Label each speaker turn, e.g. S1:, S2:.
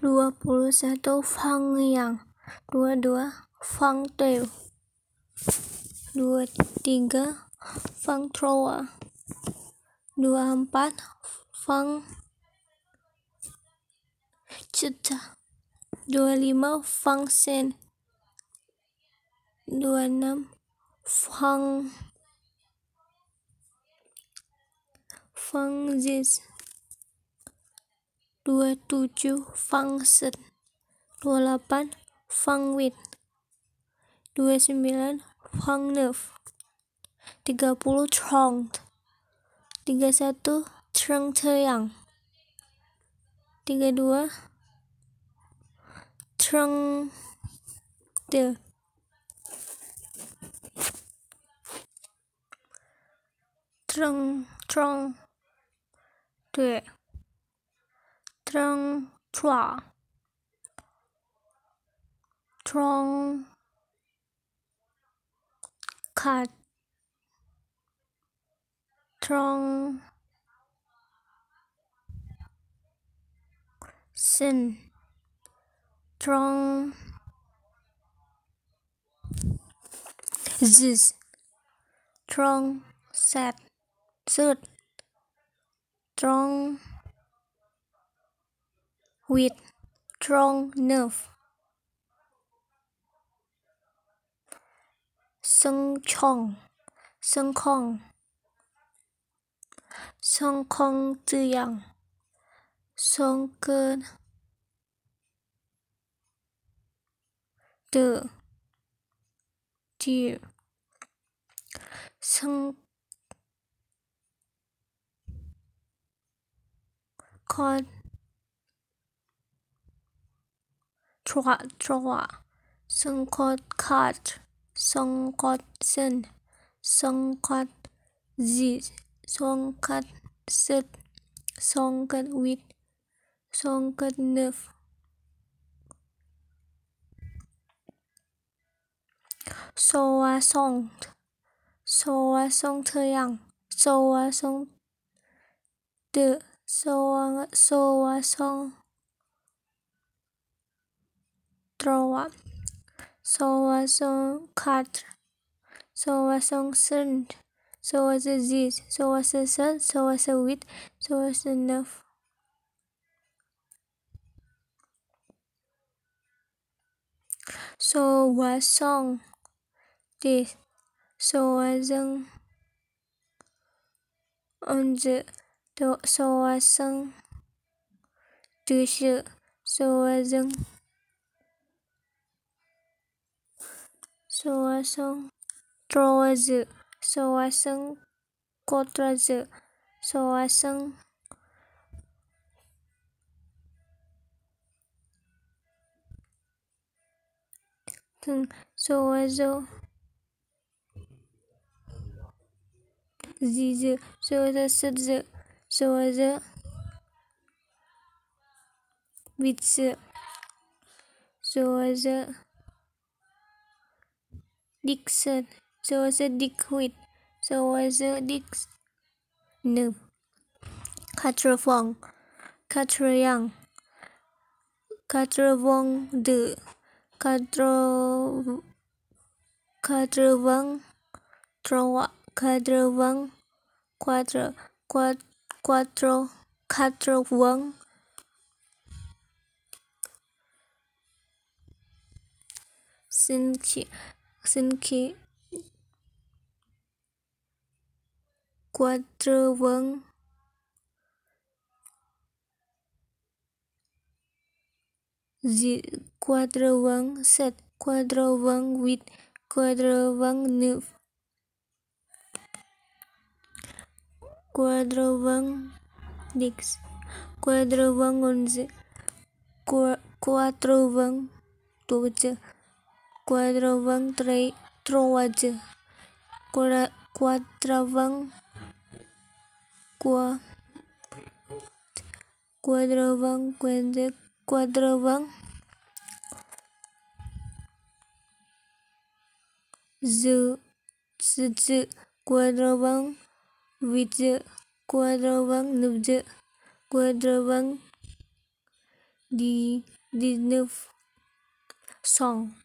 S1: dua puluh satu fang yang dua dua Fang Cita 25 Fang Sen dua enam Fang Fang Zis 27 Fang Shen 28 Fang Fangwin 29 Fang Fangneuf 30 Chong 31 Trong Yang 32 Trong De 正正对。ตรงทราตรงขัดตรงสิ้นตรง this ตรงเสร็จสุดตรง with strong nerve Sung Chong Sung Kong Sung Kong Zi Yang Sung Cơn Tự Chịu Sung Con trois trois 54 quatre 55 56 57 58 59 soixante soixante-et-un soixante-deux soixante Troa, sovação quatro, sovação cinco, sovação dez, sovação sete, sovação oito, sovação nove. Sovação dez, sovação onze, sovação doze, sovação soa sông troa dự soa sông cotra dự soa sông thường soa dô di dự soa dơ sứt dự soa dơ vịt dự soa dơ Dickson, so was a dickwit, so was a dick No. Katra Fong. Katra Yang, Katra Wong de, Katra. Katra Wong. Trois, Katra Wong. Quatre, Quatro. Katra Wong. Sinchi. Xinqi Quatre Wang z Quatre Wang Set Quatre Wang With Quatre Wang new Quatre Wang Dix Quatre Wang Onze Quatre Wang Doce cuadravang troaj cuadravang qua cuadravang quende cuadravang dự dự dự cuadravang vịt dự cuadravang nụp dự cuadravang di di nụp song